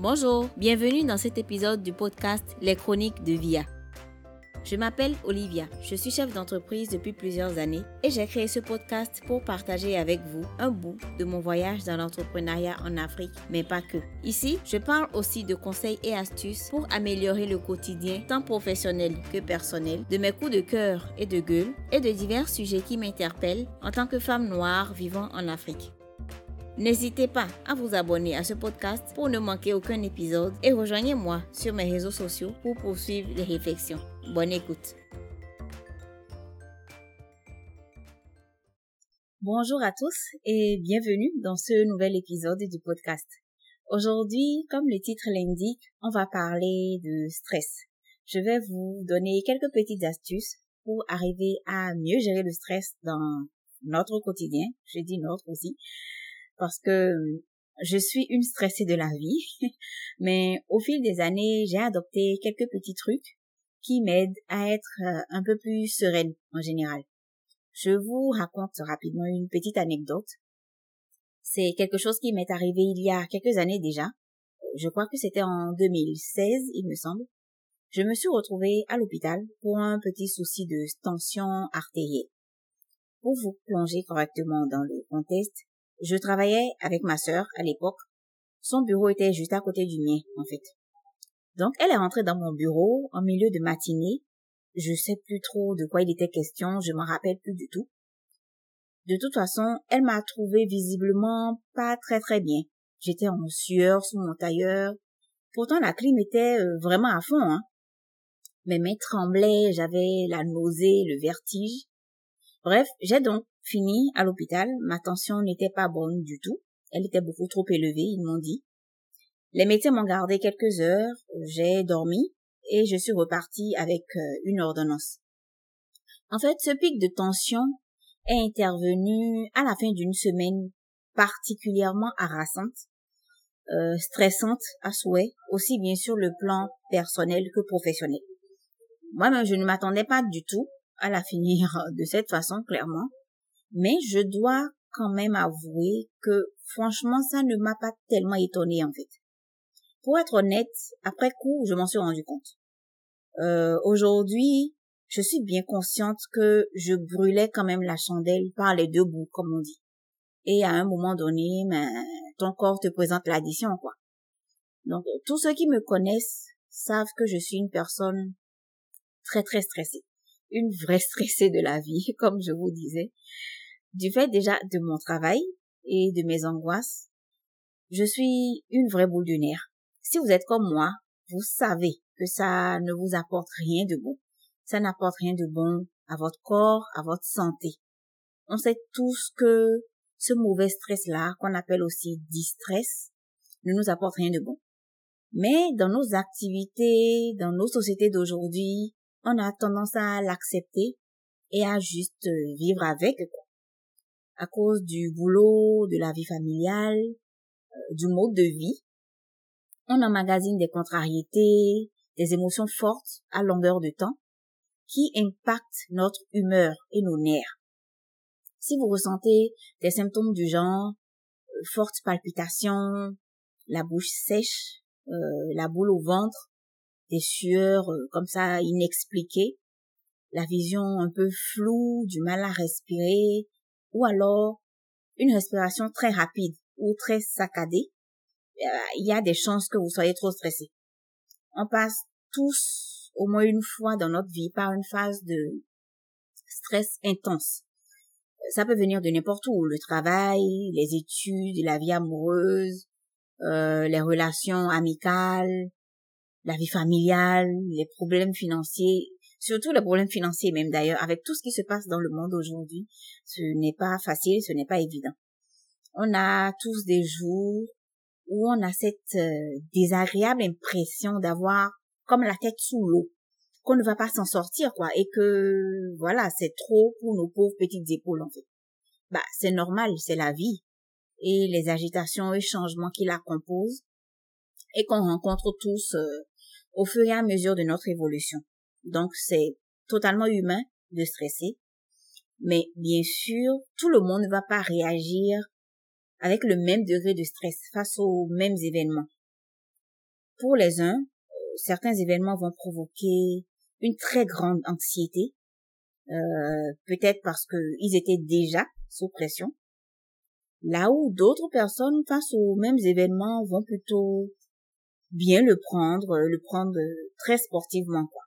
Bonjour, bienvenue dans cet épisode du podcast Les Chroniques de VIA. Je m'appelle Olivia, je suis chef d'entreprise depuis plusieurs années et j'ai créé ce podcast pour partager avec vous un bout de mon voyage dans l'entrepreneuriat en Afrique, mais pas que. Ici, je parle aussi de conseils et astuces pour améliorer le quotidien tant professionnel que personnel, de mes coups de cœur et de gueule et de divers sujets qui m'interpellent en tant que femme noire vivant en Afrique. N'hésitez pas à vous abonner à ce podcast pour ne manquer aucun épisode et rejoignez-moi sur mes réseaux sociaux pour poursuivre les réflexions. Bonne écoute. Bonjour à tous et bienvenue dans ce nouvel épisode du podcast. Aujourd'hui, comme le titre l'indique, on va parler de stress. Je vais vous donner quelques petites astuces pour arriver à mieux gérer le stress dans notre quotidien. Je dis notre aussi parce que je suis une stressée de la vie, mais au fil des années, j'ai adopté quelques petits trucs qui m'aident à être euh, un peu plus sereine en général. Je vous raconte rapidement une petite anecdote. C'est quelque chose qui m'est arrivé il y a quelques années déjà. Je crois que c'était en 2016, il me semble. Je me suis retrouvée à l'hôpital pour un petit souci de tension artérielle. Pour vous plonger correctement dans le contexte, je travaillais avec ma sœur à l'époque. Son bureau était juste à côté du mien, en fait. Donc, elle est rentrée dans mon bureau en milieu de matinée. Je sais plus trop de quoi il était question, je m'en rappelle plus du tout. De toute façon, elle m'a trouvé visiblement pas très très bien. J'étais en sueur sous mon tailleur. Pourtant, la clim était euh, vraiment à fond, hein. Mes mains tremblaient, j'avais la nausée, le vertige. Bref, j'ai donc fini à l'hôpital. Ma tension n'était pas bonne du tout. Elle était beaucoup trop élevée, ils m'ont dit. Les médecins m'ont gardé quelques heures, j'ai dormi et je suis repartie avec euh, une ordonnance. En fait, ce pic de tension est intervenu à la fin d'une semaine particulièrement harassante, euh, stressante à souhait, aussi bien sur le plan personnel que professionnel. Moi-même, je ne m'attendais pas du tout à la finir de cette façon, clairement. Mais je dois quand même avouer que franchement, ça ne m'a pas tellement étonné en fait. Pour être honnête, après coup, je m'en suis rendu compte. Euh, aujourd'hui, je suis bien consciente que je brûlais quand même la chandelle par les deux bouts, comme on dit. Et à un moment donné, ben, ton corps te présente l'addition, quoi. Donc, tous ceux qui me connaissent savent que je suis une personne très, très stressée. Une vraie stressée de la vie, comme je vous disais. Du fait déjà de mon travail et de mes angoisses, je suis une vraie boule de nerfs. Si vous êtes comme moi, vous savez que ça ne vous apporte rien de bon. Ça n'apporte rien de bon à votre corps, à votre santé. On sait tous que ce mauvais stress-là, qu'on appelle aussi distress, ne nous apporte rien de bon. Mais dans nos activités, dans nos sociétés d'aujourd'hui, on a tendance à l'accepter et à juste vivre avec à cause du boulot, de la vie familiale, euh, du mode de vie. On emmagasine des contrariétés, des émotions fortes à longueur de temps qui impactent notre humeur et nos nerfs. Si vous ressentez des symptômes du genre euh, fortes palpitations, la bouche sèche, euh, la boule au ventre, des sueurs comme ça inexpliquées, la vision un peu floue, du mal à respirer, ou alors une respiration très rapide ou très saccadée, euh, il y a des chances que vous soyez trop stressé. On passe tous au moins une fois dans notre vie par une phase de stress intense. Ça peut venir de n'importe où, le travail, les études, la vie amoureuse, euh, les relations amicales, la vie familiale, les problèmes financiers, surtout les problèmes financiers même d'ailleurs, avec tout ce qui se passe dans le monde aujourd'hui, ce n'est pas facile, ce n'est pas évident. On a tous des jours où on a cette euh, désagréable impression d'avoir comme la tête sous l'eau, qu'on ne va pas s'en sortir quoi, et que voilà, c'est trop pour nos pauvres petites épaules en fait. Bah, c'est normal, c'est la vie et les agitations et changements qui la composent et qu'on rencontre tous euh, au fur et à mesure de notre évolution. Donc c'est totalement humain de stresser. Mais bien sûr, tout le monde ne va pas réagir avec le même degré de stress face aux mêmes événements. pour les uns, certains événements vont provoquer une très grande anxiété, euh, peut-être parce qu'ils étaient déjà sous pression. Là où d'autres personnes face aux mêmes événements vont plutôt bien le prendre, euh, le prendre très sportivement. Quoi.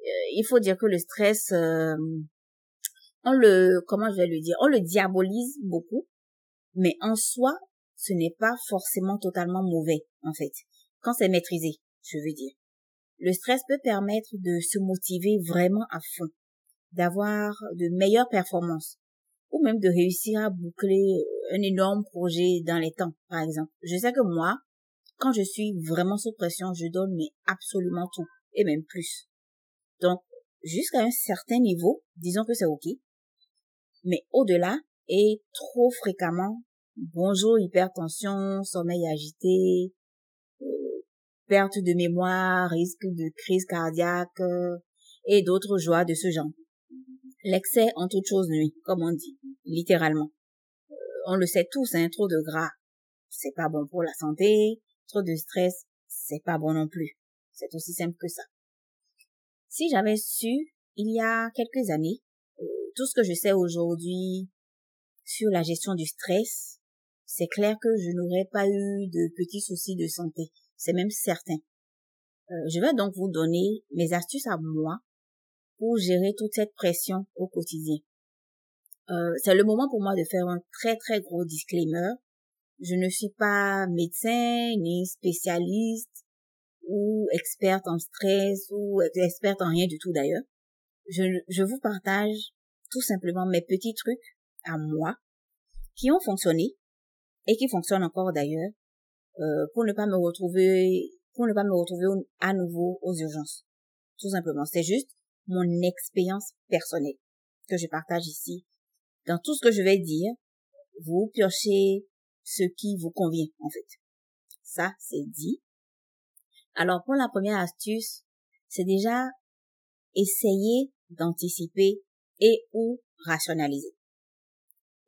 Euh, il faut dire que le stress, on le, comment je vais le dire, on le diabolise beaucoup, mais en soi, ce n'est pas forcément totalement mauvais en fait, quand c'est maîtrisé, je veux dire. Le stress peut permettre de se motiver vraiment à fond, d'avoir de meilleures performances, ou même de réussir à boucler un énorme projet dans les temps, par exemple. Je sais que moi, quand je suis vraiment sous pression, je donne mais absolument tout, et même plus. Donc, jusqu'à un certain niveau, disons que c'est ok. Mais au-delà, et trop fréquemment, bonjour hypertension, sommeil agité, perte de mémoire, risque de crise cardiaque euh, et d'autres joies de ce genre. L'excès en toute chose nuit, comme on dit, littéralement. Euh, on le sait tous, hein, trop de gras, c'est pas bon pour la santé, trop de stress, c'est pas bon non plus. C'est aussi simple que ça. Si j'avais su, il y a quelques années, euh, tout ce que je sais aujourd'hui sur la gestion du stress, c'est clair que je n'aurais pas eu de petits soucis de santé c'est même certain. Euh, je vais donc vous donner mes astuces à moi pour gérer toute cette pression au quotidien. Euh, c'est le moment pour moi de faire un très très gros disclaimer. Je ne suis pas médecin ni spécialiste ou experte en stress ou experte en rien du tout d'ailleurs. Je, je vous partage tout simplement mes petits trucs à moi qui ont fonctionné et qui fonctionnent encore d'ailleurs euh, pour ne pas me retrouver pour ne pas me retrouver à nouveau aux urgences. Tout simplement, c'est juste mon expérience personnelle que je partage ici. Dans tout ce que je vais dire, vous piochez ce qui vous convient en fait. Ça, c'est dit. Alors pour la première astuce, c'est déjà essayer d'anticiper et ou rationaliser.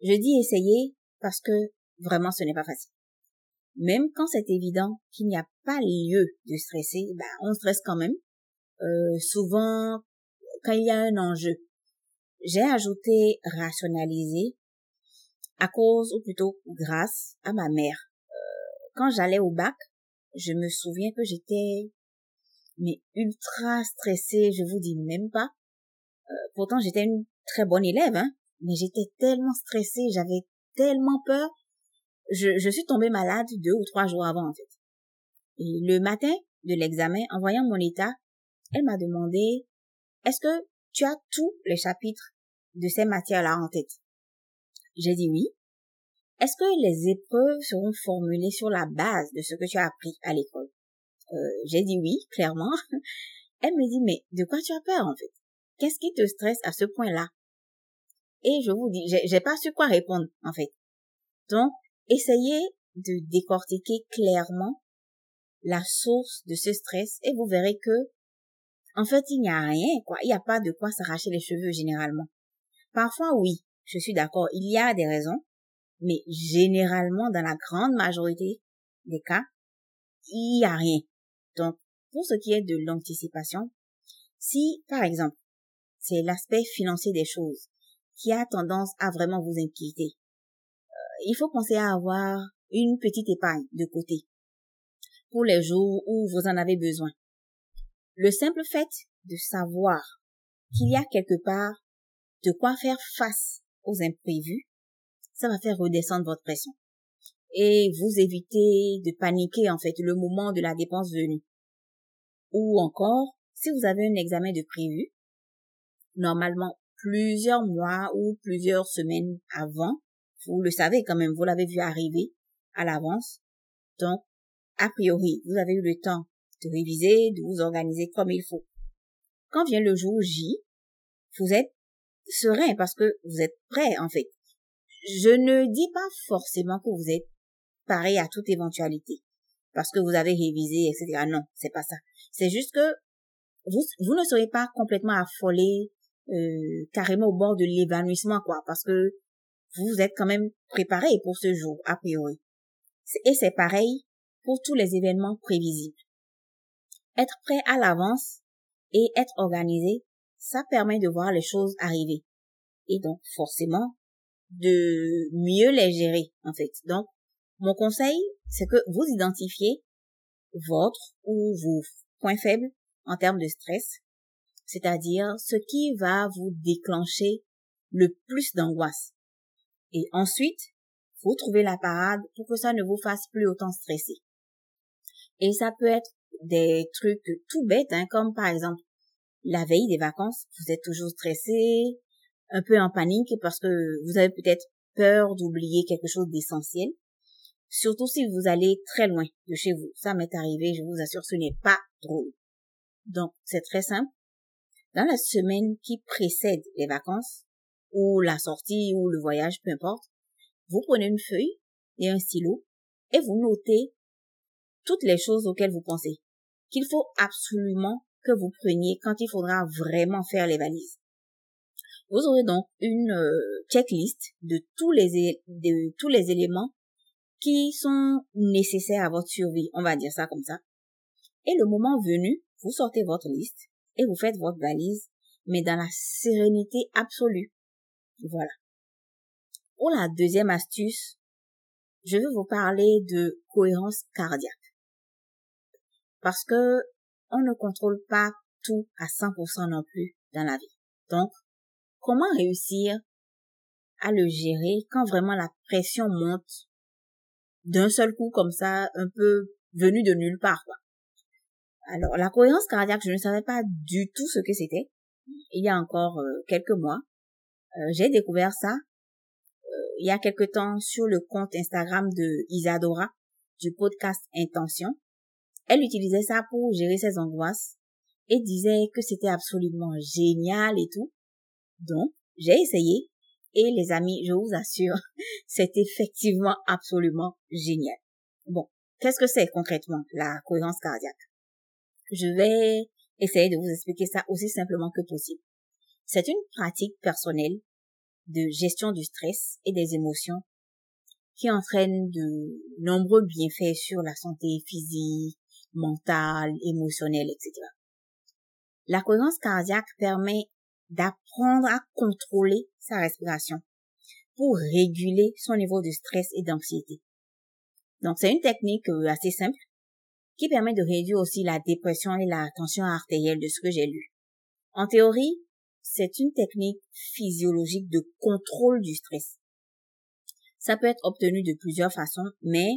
Je dis essayer parce que vraiment ce n'est pas facile même quand c'est évident qu'il n'y a pas lieu de stresser, ben, on stresse quand même. Euh, souvent, quand il y a un enjeu, j'ai ajouté rationaliser à cause ou plutôt grâce à ma mère. Euh, quand j'allais au bac, je me souviens que j'étais mais ultra stressée, je vous dis même pas. Euh, pourtant j'étais une très bonne élève, hein, mais j'étais tellement stressée, j'avais tellement peur je, je suis tombée malade deux ou trois jours avant, en fait. Et le matin de l'examen, en voyant mon état, elle m'a demandé, est-ce que tu as tous les chapitres de ces matières-là en tête? J'ai dit oui. Est-ce que les épreuves seront formulées sur la base de ce que tu as appris à l'école? Euh, j'ai dit oui, clairement. Elle me dit, mais de quoi tu as peur en fait? Qu'est-ce qui te stresse à ce point-là? Et je vous dis, j'ai pas su quoi répondre en fait. Donc, Essayez de décortiquer clairement la source de ce stress et vous verrez que, en fait, il n'y a rien, quoi. Il n'y a pas de quoi s'arracher les cheveux généralement. Parfois, oui, je suis d'accord, il y a des raisons, mais généralement, dans la grande majorité des cas, il n'y a rien. Donc, pour ce qui est de l'anticipation, si, par exemple, c'est l'aspect financier des choses qui a tendance à vraiment vous inquiéter, il faut penser à avoir une petite épargne de côté pour les jours où vous en avez besoin. Le simple fait de savoir qu'il y a quelque part de quoi faire face aux imprévus, ça va faire redescendre votre pression et vous éviter de paniquer en fait le moment de la dépense venue. Ou encore, si vous avez un examen de prévu, normalement plusieurs mois ou plusieurs semaines avant, vous le savez quand même, vous l'avez vu arriver à l'avance. Donc, a priori, vous avez eu le temps de réviser, de vous organiser comme il faut. Quand vient le jour J, vous êtes serein parce que vous êtes prêt en fait. Je ne dis pas forcément que vous êtes pareil à toute éventualité parce que vous avez révisé, etc. Non, c'est pas ça. C'est juste que vous, vous ne serez pas complètement affolé, euh, carrément au bord de l'évanouissement, quoi, parce que vous êtes quand même préparé pour ce jour, a priori. Et c'est pareil pour tous les événements prévisibles. Être prêt à l'avance et être organisé, ça permet de voir les choses arriver. Et donc, forcément, de mieux les gérer, en fait. Donc, mon conseil, c'est que vous identifiez votre ou vos points faibles en termes de stress, c'est-à-dire ce qui va vous déclencher le plus d'angoisse. Et ensuite, vous trouvez la parade pour que ça ne vous fasse plus autant stresser. Et ça peut être des trucs tout bêtes, hein, comme par exemple la veille des vacances, vous êtes toujours stressé, un peu en panique parce que vous avez peut-être peur d'oublier quelque chose d'essentiel. Surtout si vous allez très loin de chez vous. Ça m'est arrivé, je vous assure, ce n'est pas drôle. Donc, c'est très simple. Dans la semaine qui précède les vacances, ou la sortie, ou le voyage, peu importe, vous prenez une feuille et un stylo et vous notez toutes les choses auxquelles vous pensez qu'il faut absolument que vous preniez quand il faudra vraiment faire les valises. Vous aurez donc une euh, checklist de tous les de tous les éléments qui sont nécessaires à votre survie, on va dire ça comme ça. Et le moment venu, vous sortez votre liste et vous faites votre valise, mais dans la sérénité absolue. Voilà. Pour la deuxième astuce, je vais vous parler de cohérence cardiaque. Parce que on ne contrôle pas tout à 100% non plus dans la vie. Donc, comment réussir à le gérer quand vraiment la pression monte d'un seul coup comme ça, un peu venu de nulle part. Alors, la cohérence cardiaque, je ne savais pas du tout ce que c'était. Il y a encore euh, quelques mois, euh, j'ai découvert ça euh, il y a quelque temps sur le compte Instagram de Isadora du podcast Intention. Elle utilisait ça pour gérer ses angoisses et disait que c'était absolument génial et tout. Donc, j'ai essayé et les amis, je vous assure, c'est effectivement absolument génial. Bon, qu'est-ce que c'est concrètement la cohérence cardiaque? Je vais essayer de vous expliquer ça aussi simplement que possible. C'est une pratique personnelle de gestion du stress et des émotions qui entraîne de nombreux bienfaits sur la santé physique, mentale, émotionnelle, etc. La cohérence cardiaque permet d'apprendre à contrôler sa respiration pour réguler son niveau de stress et d'anxiété. Donc c'est une technique euh, assez simple qui permet de réduire aussi la dépression et la tension artérielle de ce que j'ai lu. En théorie, c'est une technique physiologique de contrôle du stress. Ça peut être obtenu de plusieurs façons, mais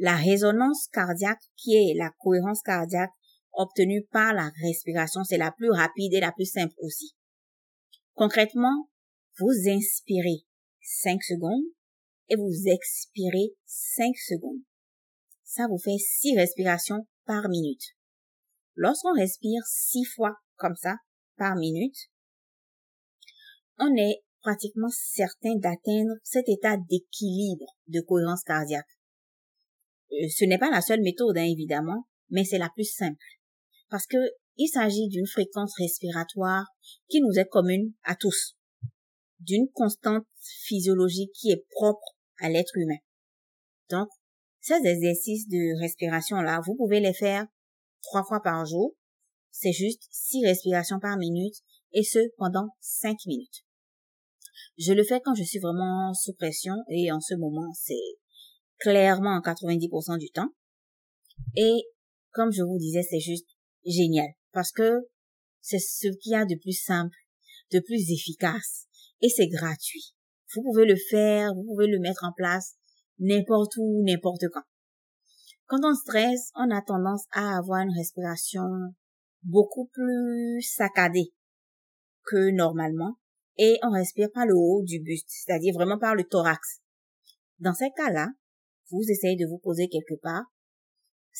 la résonance cardiaque, qui est la cohérence cardiaque obtenue par la respiration, c'est la plus rapide et la plus simple aussi. Concrètement, vous inspirez 5 secondes et vous expirez 5 secondes. Ça vous fait 6 respirations par minute. Lorsqu'on respire 6 fois comme ça par minute, on est pratiquement certain d'atteindre cet état d'équilibre de cohérence cardiaque. Euh, ce n'est pas la seule méthode, hein, évidemment, mais c'est la plus simple parce que il s'agit d'une fréquence respiratoire qui nous est commune à tous, d'une constante physiologique qui est propre à l'être humain. Donc, ces exercices de respiration-là, vous pouvez les faire trois fois par jour. C'est juste six respirations par minute et ce pendant cinq minutes. Je le fais quand je suis vraiment sous pression et en ce moment, c'est clairement 90% du temps. Et comme je vous disais, c'est juste génial parce que c'est ce qu'il y a de plus simple, de plus efficace et c'est gratuit. Vous pouvez le faire, vous pouvez le mettre en place n'importe où, n'importe quand. Quand on stresse, on a tendance à avoir une respiration beaucoup plus saccadée que normalement et on respire par le haut du buste, c'est-à-dire vraiment par le thorax. Dans ces cas-là, vous essayez de vous poser quelque part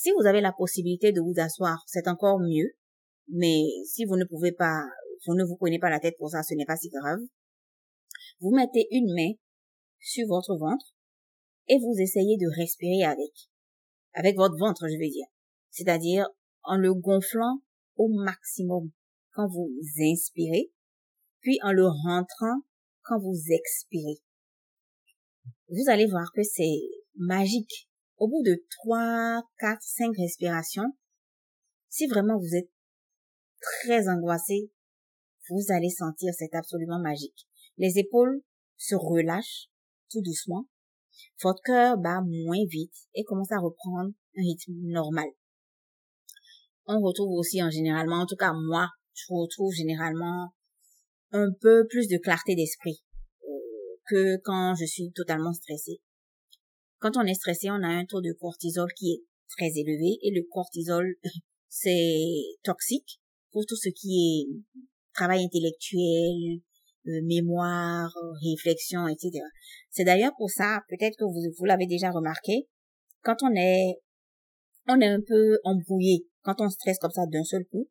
si vous avez la possibilité de vous asseoir, c'est encore mieux. Mais si vous ne pouvez pas, vous ne vous prenez pas la tête pour ça, ce n'est pas si grave. Vous mettez une main sur votre ventre et vous essayez de respirer avec. Avec votre ventre, je veux dire. C'est-à-dire en le gonflant au maximum quand vous inspirez, puis en le rentrant quand vous expirez. Vous allez voir que c'est magique au bout de trois, quatre, cinq respirations, Si vraiment vous êtes très angoissé, vous allez sentir, c'est absolument magique. Les épaules se relâchent tout doucement. Votre cœur bat moins vite et commence à reprendre un rythme normal. On retrouve aussi en généralement, en tout cas moi, je retrouve généralement un peu plus de clarté d'esprit que quand je suis totalement stressée. Quand on est stressé, on a un taux de cortisol qui est très élevé et le cortisol, c'est toxique pour tout ce qui est travail intellectuel, euh, mémoire, réflexion, etc. C'est d'ailleurs pour ça, peut-être que vous, vous l'avez déjà remarqué, quand on est, on est un peu embrouillé, quand on stresse comme ça d'un seul coup,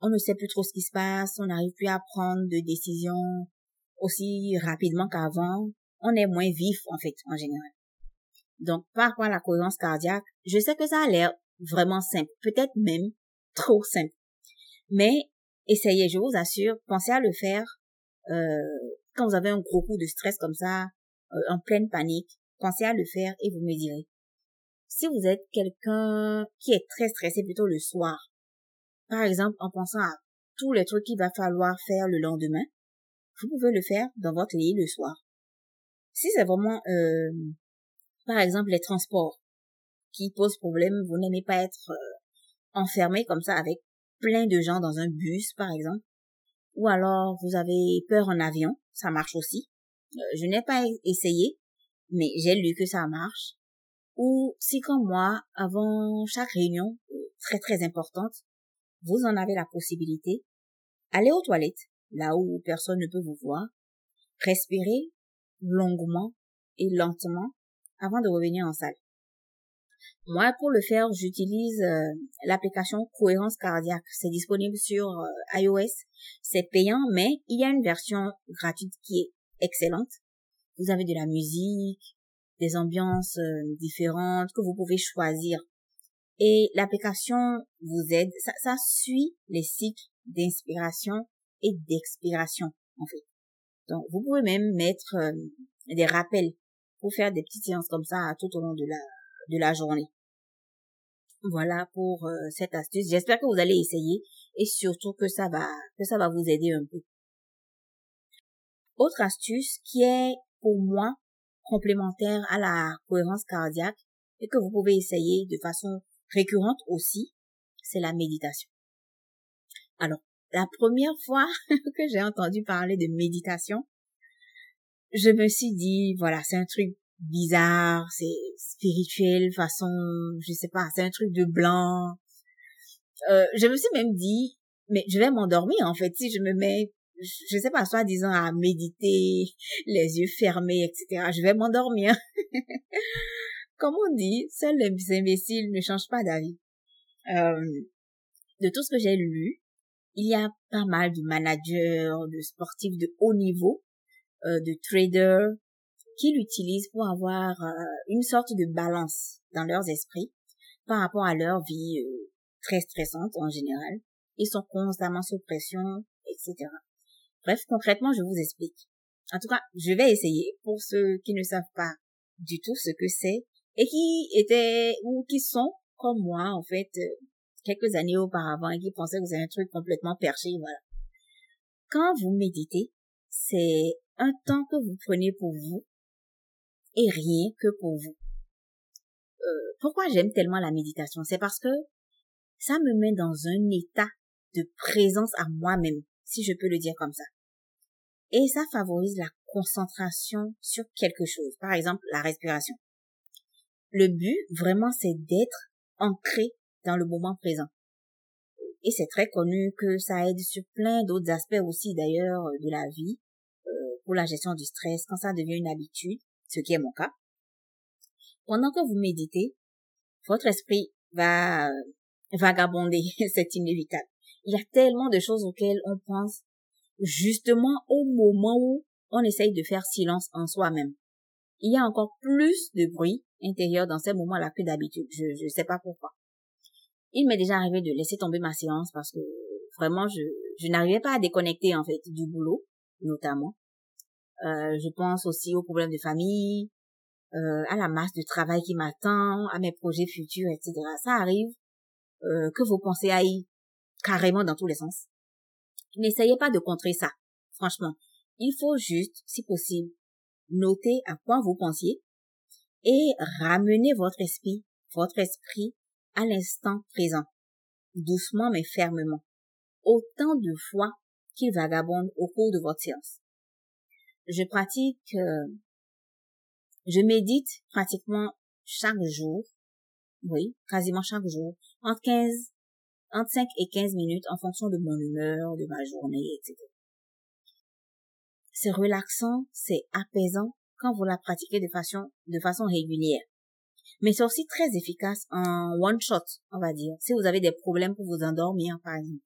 on ne sait plus trop ce qui se passe, on n'arrive plus à prendre de décisions aussi rapidement qu'avant, on est moins vif en fait en général. Donc par rapport à la cohérence cardiaque, je sais que ça a l'air vraiment simple, peut-être même trop simple. Mais essayez, je vous assure, pensez à le faire euh, quand vous avez un gros coup de stress comme ça, euh, en pleine panique, pensez à le faire et vous me direz. Si vous êtes quelqu'un qui est très stressé plutôt le soir, par exemple, en pensant à tous les trucs qu'il va falloir faire le lendemain, vous pouvez le faire dans votre lit le soir. Si c'est vraiment, euh, par exemple, les transports qui posent problème, vous n'aimez pas être euh, enfermé comme ça avec plein de gens dans un bus, par exemple, ou alors vous avez peur en avion, ça marche aussi. Euh, je n'ai pas essayé, mais j'ai lu que ça marche. Ou si comme moi, avant chaque réunion très très importante, vous en avez la possibilité, allez aux toilettes, là où personne ne peut vous voir, respirez longuement et lentement avant de revenir en salle. Moi, pour le faire, j'utilise euh, l'application Cohérence Cardiaque. C'est disponible sur euh, iOS. C'est payant, mais il y a une version gratuite qui est excellente. Vous avez de la musique, des ambiances euh, différentes que vous pouvez choisir et l'application vous aide, ça, ça suit les cycles d'inspiration et d'expiration, en fait. Donc, vous pouvez même mettre des rappels pour faire des petites séances comme ça tout au long de la, journée. Voilà pour euh, cette astuce. J'espère que vous allez essayer et surtout que ça va, que ça va vous aider un peu. Autre astuce qui est pour moi complémentaire à la cohérence cardiaque et que vous pouvez essayer de façon récurrente aussi, c'est la méditation. Alors, la première fois que j'ai entendu parler de méditation, je me suis dit, voilà, c'est un truc bizarre, c'est spirituel, façon, je sais pas, c'est un truc de blanc. Euh, je me suis même dit, mais je vais m'endormir en fait si je me mets, je sais pas, soit disant à méditer, les yeux fermés, etc. Je vais m'endormir. comme on dit, seuls les imbéciles ne changent pas d'avis. Euh, de tout ce que j'ai lu, il y a pas mal de managers, de sportifs de haut niveau, euh, de traders qui l'utilisent pour avoir euh, une sorte de balance dans leurs esprits par rapport à leur vie euh, très stressante en général. Ils sont constamment sous pression, etc. Bref, concrètement, je vous explique. En tout cas, je vais essayer pour ceux qui ne savent pas du tout ce que c'est et qui étaient ou qui sont comme moi en fait euh, quelques années auparavant et qui pensaient que c'est un truc complètement perché, voilà. Quand vous méditez, c'est un temps que vous prenez pour vous et rien que pour vous. Euh, pourquoi j'aime tellement la méditation? C'est parce que ça me met dans un état de présence à moi-même, si je peux le dire comme ça. Et ça favorise la concentration sur quelque chose, par exemple la respiration. Le but, vraiment, c'est d'être ancré dans le moment présent. Et c'est très connu que ça aide sur plein d'autres aspects aussi, d'ailleurs, de la vie, pour la gestion du stress, quand ça devient une habitude, ce qui est mon cas. Pendant que vous méditez, votre esprit va euh, vagabonder, c'est inévitable. Il y a tellement de choses auxquelles on pense justement au moment où on essaye de faire silence en soi-même. Il y a encore plus de bruit intérieur dans ces moments-là que d'habitude. Je ne sais pas pourquoi. Il m'est déjà arrivé de laisser tomber ma séance parce que vraiment je, je n'arrivais pas à déconnecter en fait du boulot notamment. Euh, je pense aussi aux problèmes de famille, euh, à la masse de travail qui m'attend, à mes projets futurs, etc. Ça arrive euh, que vos pensées aillent carrément dans tous les sens. N'essayez pas de contrer ça. Franchement, il faut juste, si possible, noter à quoi vous pensiez et ramener votre esprit, votre esprit à l'instant présent, doucement mais fermement, autant de fois qu'il vagabonde au cours de votre séance. Je pratique, euh, je médite pratiquement chaque jour, oui, quasiment chaque jour, entre 15, entre 5 et 15 minutes en fonction de mon humeur, de ma journée, etc. C'est relaxant, c'est apaisant quand vous la pratiquez de façon, de façon régulière. Mais c'est aussi très efficace en one shot, on va dire, si vous avez des problèmes pour vous endormir, par exemple.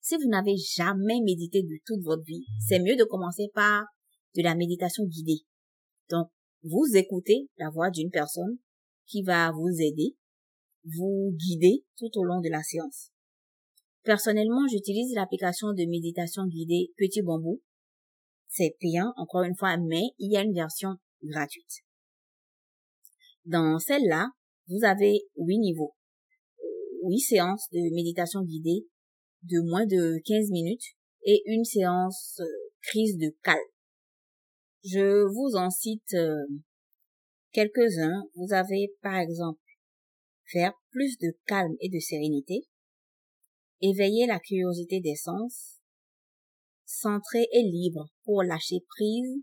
Si vous n'avez jamais médité de toute votre vie, c'est mieux de commencer par de la méditation guidée. Donc, vous écoutez la voix d'une personne qui va vous aider, vous guider tout au long de la séance. Personnellement, j'utilise l'application de méditation guidée Petit Bambou. C'est payant, encore une fois, mais il y a une version gratuite. Dans celle-là, vous avez huit niveaux, huit séances de méditation guidée de moins de 15 minutes et une séance euh, crise de calme. Je vous en cite euh, quelques-uns. Vous avez par exemple faire plus de calme et de sérénité, éveiller la curiosité des sens, centré et libre pour lâcher prise,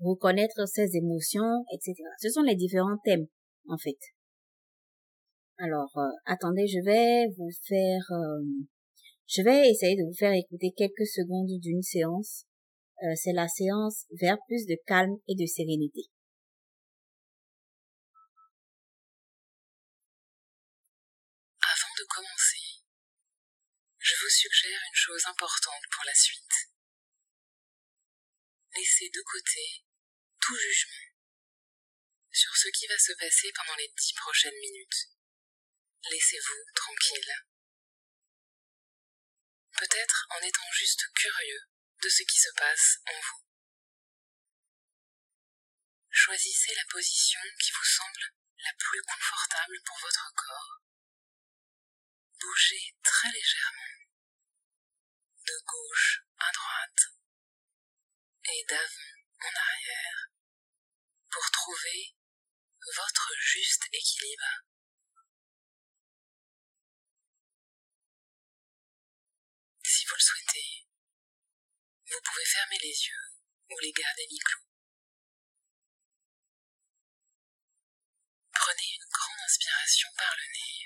reconnaître ses émotions, etc. Ce sont les différents thèmes, en fait. Alors, euh, attendez, je vais vous faire... Euh, je vais essayer de vous faire écouter quelques secondes d'une séance. Euh, c'est la séance vers plus de calme et de sérénité. Avant de commencer, je vous suggère une chose importante pour la suite. Laissez de côté tout jugement sur ce qui va se passer pendant les dix prochaines minutes. Laissez-vous tranquille. Peut-être en étant juste curieux de ce qui se passe en vous. Choisissez la position qui vous semble la plus confortable pour votre corps. Bougez très légèrement de gauche à droite et d'avant en arrière pour trouver votre juste équilibre. Les yeux ou les garder mi-clos. Prenez une grande inspiration par le nez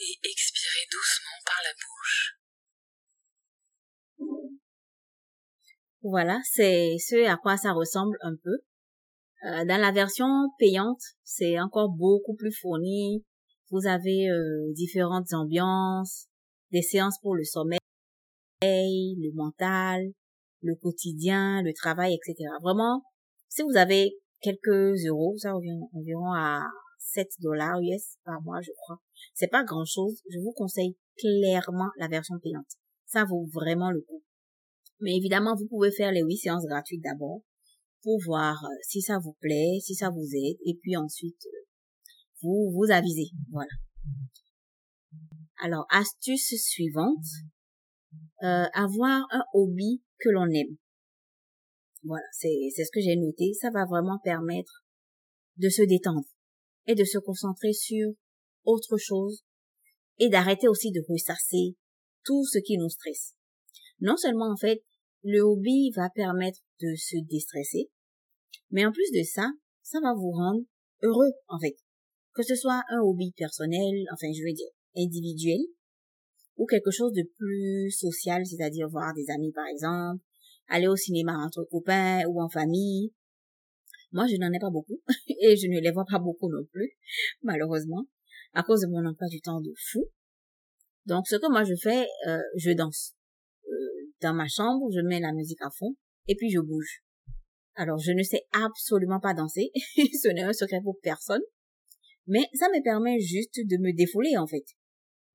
et expirez doucement par la bouche. Voilà, c'est ce à quoi ça ressemble un peu. Euh, dans la version payante, c'est encore beaucoup plus fourni. Vous avez euh, différentes ambiances, des séances pour le sommeil, le mental, le quotidien, le travail, etc. Vraiment, si vous avez quelques euros, ça revient environ à 7 dollars US par mois, je crois. C'est pas grand chose. Je vous conseille clairement la version payante. Ça vaut vraiment le coup. Mais évidemment, vous pouvez faire les huit séances gratuites d'abord pour voir euh, si ça vous plaît, si ça vous aide, et puis ensuite, euh, vous vous avisez. Voilà. Alors, astuce suivante, euh, avoir un hobby que l'on aime. Voilà, c'est ce que j'ai noté. Ça va vraiment permettre de se détendre et de se concentrer sur autre chose et d'arrêter aussi de ressasser tout ce qui nous stresse non seulement en fait, le hobby va permettre de se déstresser, mais en plus de ça, ça va vous rendre heureux en fait. Que ce soit un hobby personnel, enfin je veux dire individuel, ou quelque chose de plus social, c'est-à-dire voir des amis par exemple, aller au cinéma entre copains ou en famille. Moi, je n'en ai pas beaucoup et je ne les vois pas beaucoup non plus, malheureusement, à cause de mon emploi du temps de fou. Donc, ce que moi je fais, euh, je danse dans ma chambre, je mets la musique à fond et puis je bouge. Alors, je ne sais absolument pas danser. Ce n'est un secret pour personne. Mais ça me permet juste de me défouler, en fait.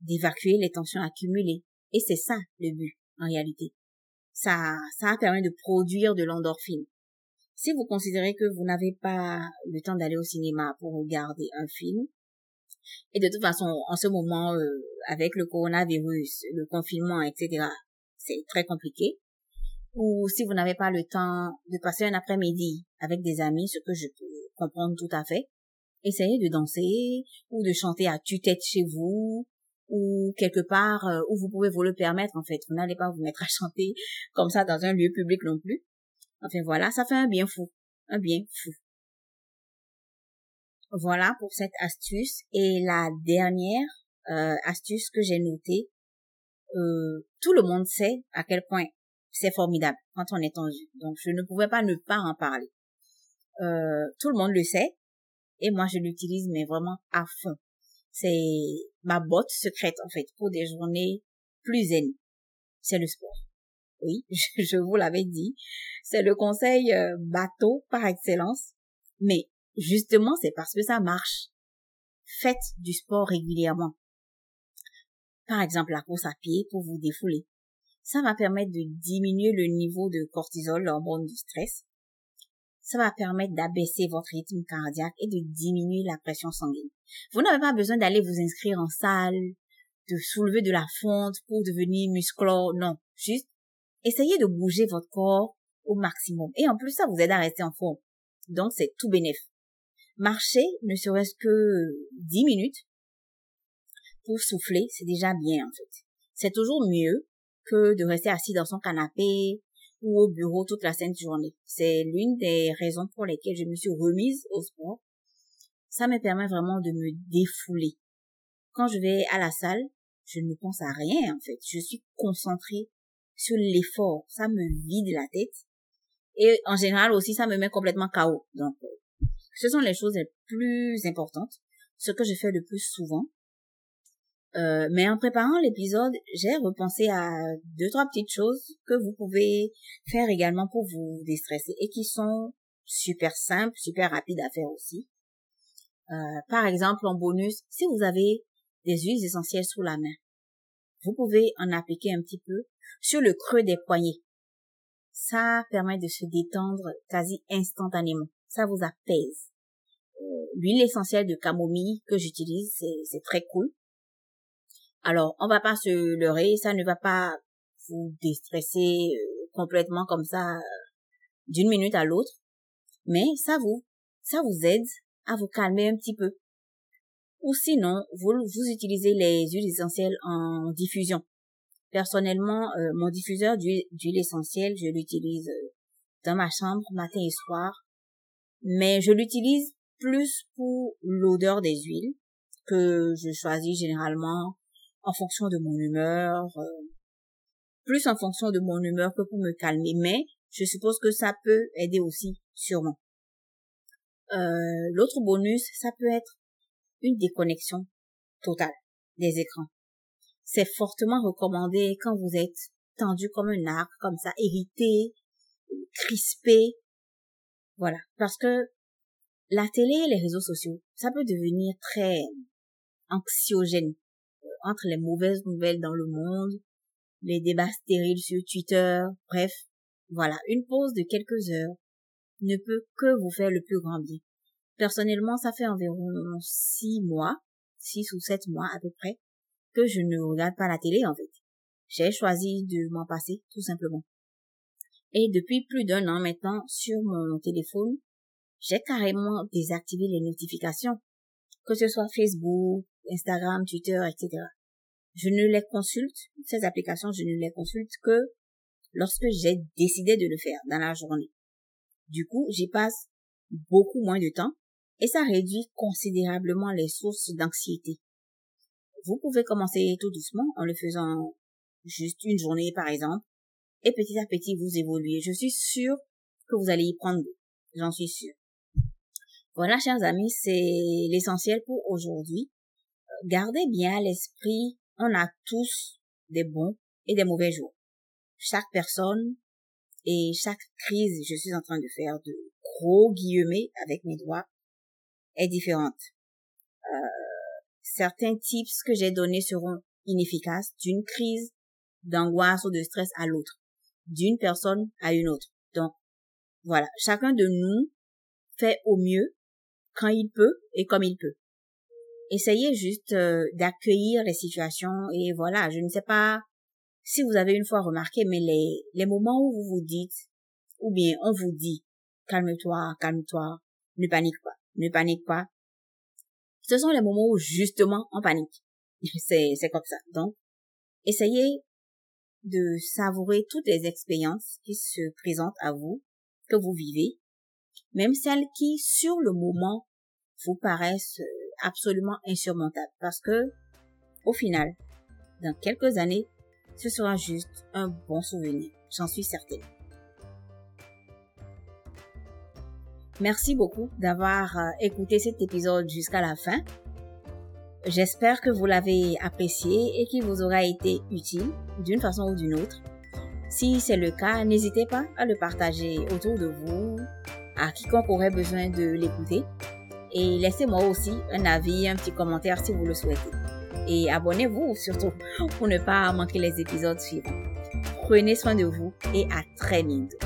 D'évacuer les tensions accumulées. Et c'est ça, le but, en réalité. Ça, ça permet de produire de l'endorphine. Si vous considérez que vous n'avez pas le temps d'aller au cinéma pour regarder un film, et de toute façon, en ce moment, euh, avec le coronavirus, le confinement, etc., c'est très compliqué. Ou si vous n'avez pas le temps de passer un après-midi avec des amis, ce que je peux comprendre tout à fait, essayez de danser ou de chanter à tue-tête chez vous ou quelque part euh, où vous pouvez vous le permettre en fait. Vous n'allez pas vous mettre à chanter comme ça dans un lieu public non plus. Enfin voilà, ça fait un bien fou, un bien fou. Voilà pour cette astuce. Et la dernière euh, astuce que j'ai notée, euh, tout le monde sait à quel point c'est formidable quand on est tendu. Donc je ne pouvais pas ne pas en parler. Euh, tout le monde le sait et moi je l'utilise mais vraiment à fond. C'est ma botte secrète en fait pour des journées plus zen. C'est le sport. Oui, je vous l'avais dit. C'est le conseil euh, bateau par excellence. Mais Justement, c'est parce que ça marche. Faites du sport régulièrement. Par exemple, la course à pied pour vous défouler. Ça va permettre de diminuer le niveau de cortisol, l'hormone du stress. Ça va permettre d'abaisser votre rythme cardiaque et de diminuer la pression sanguine. Vous n'avez pas besoin d'aller vous inscrire en salle, de soulever de la fonte pour devenir musclore. Non, juste essayez de bouger votre corps au maximum. Et en plus, ça vous aide à rester en forme. Donc, c'est tout bénéf marcher ne serait-ce que 10 minutes pour souffler, c'est déjà bien en fait. C'est toujours mieux que de rester assis dans son canapé ou au bureau toute la sainte journée. C'est l'une des raisons pour lesquelles je me suis remise au sport. Ça me permet vraiment de me défouler. Quand je vais à la salle, je ne pense à rien en fait. Je suis concentrée sur l'effort. Ça me vide la tête. Et en général aussi, ça me met complètement KO. Donc, ce sont les choses les plus importantes, ce que je fais le plus souvent. Euh, mais en préparant l'épisode, j'ai repensé à deux, trois petites choses que vous pouvez faire également pour vous déstresser et qui sont super simples, super rapides à faire aussi. Euh, par exemple, en bonus, si vous avez des huiles essentielles sous la main, vous pouvez en appliquer un petit peu sur le creux des poignets. Ça permet de se détendre quasi instantanément. Ça vous apaise l'huile essentielle de camomille que j'utilise, c'est très cool. Alors, on va pas se leurrer, ça ne va pas vous déstresser euh, complètement comme ça euh, d'une minute à l'autre, mais ça vous, ça vous aide à vous calmer un petit peu. Ou sinon, vous, vous utilisez les huiles essentielles en diffusion. Personnellement, euh, mon diffuseur d'huile essentielle, je l'utilise dans ma chambre matin et soir, mais je l'utilise plus pour l'odeur des huiles que je choisis généralement en fonction de mon humeur, euh, plus en fonction de mon humeur que pour me calmer, mais je suppose que ça peut aider aussi sûrement. Euh, L'autre bonus, ça peut être une déconnexion totale des écrans. C'est fortement recommandé quand vous êtes tendu comme un arc, comme ça, irrité, crispé. Voilà. Parce que la télé et les réseaux sociaux, ça peut devenir très anxiogène entre les mauvaises nouvelles dans le monde, les débats stériles sur Twitter, bref, voilà, une pause de quelques heures ne peut que vous faire le plus grand bien. Personnellement, ça fait environ six mois, six ou sept mois à peu près, que je ne regarde pas la télé en fait. J'ai choisi de m'en passer, tout simplement. Et depuis plus d'un an maintenant, sur mon téléphone, j'ai carrément désactivé les notifications, que ce soit Facebook, Instagram, Twitter, etc. Je ne les consulte, ces applications, je ne les consulte que lorsque j'ai décidé de le faire dans la journée. Du coup, j'y passe beaucoup moins de temps et ça réduit considérablement les sources d'anxiété. Vous pouvez commencer tout doucement en le faisant juste une journée par exemple et petit à petit vous évoluez. Je suis sûre que vous allez y prendre goût. J'en suis sûre. Voilà, chers amis, c'est l'essentiel pour aujourd'hui. Gardez bien à l'esprit, on a tous des bons et des mauvais jours. Chaque personne et chaque crise, je suis en train de faire de gros guillemets avec mes doigts, est différente. Euh, certains tips que j'ai donnés seront inefficaces d'une crise d'angoisse ou de stress à l'autre, d'une personne à une autre. Donc, Voilà, chacun de nous fait au mieux quand il peut et comme il peut. Essayez juste euh, d'accueillir les situations et voilà, je ne sais pas si vous avez une fois remarqué, mais les, les moments où vous vous dites, ou bien on vous dit, calme-toi, calme-toi, ne panique pas, ne panique pas. Ce sont les moments où justement on panique. C'est, c'est comme ça. Donc, essayez de savourer toutes les expériences qui se présentent à vous, que vous vivez, même celles qui, sur le moment, vous paraissent euh, absolument insurmontables. Parce que, au final, dans quelques années, ce sera juste un bon souvenir. J'en suis certaine. Merci beaucoup d'avoir euh, écouté cet épisode jusqu'à la fin. J'espère que vous l'avez apprécié et qu'il vous aura été utile d'une façon ou d'une autre. Si c'est le cas, n'hésitez pas à le partager autour de vous, à quiconque aurait besoin de l'écouter. Et laissez-moi aussi un avis, un petit commentaire si vous le souhaitez. Et abonnez-vous surtout pour ne pas manquer les épisodes suivants. Prenez soin de vous et à très bientôt.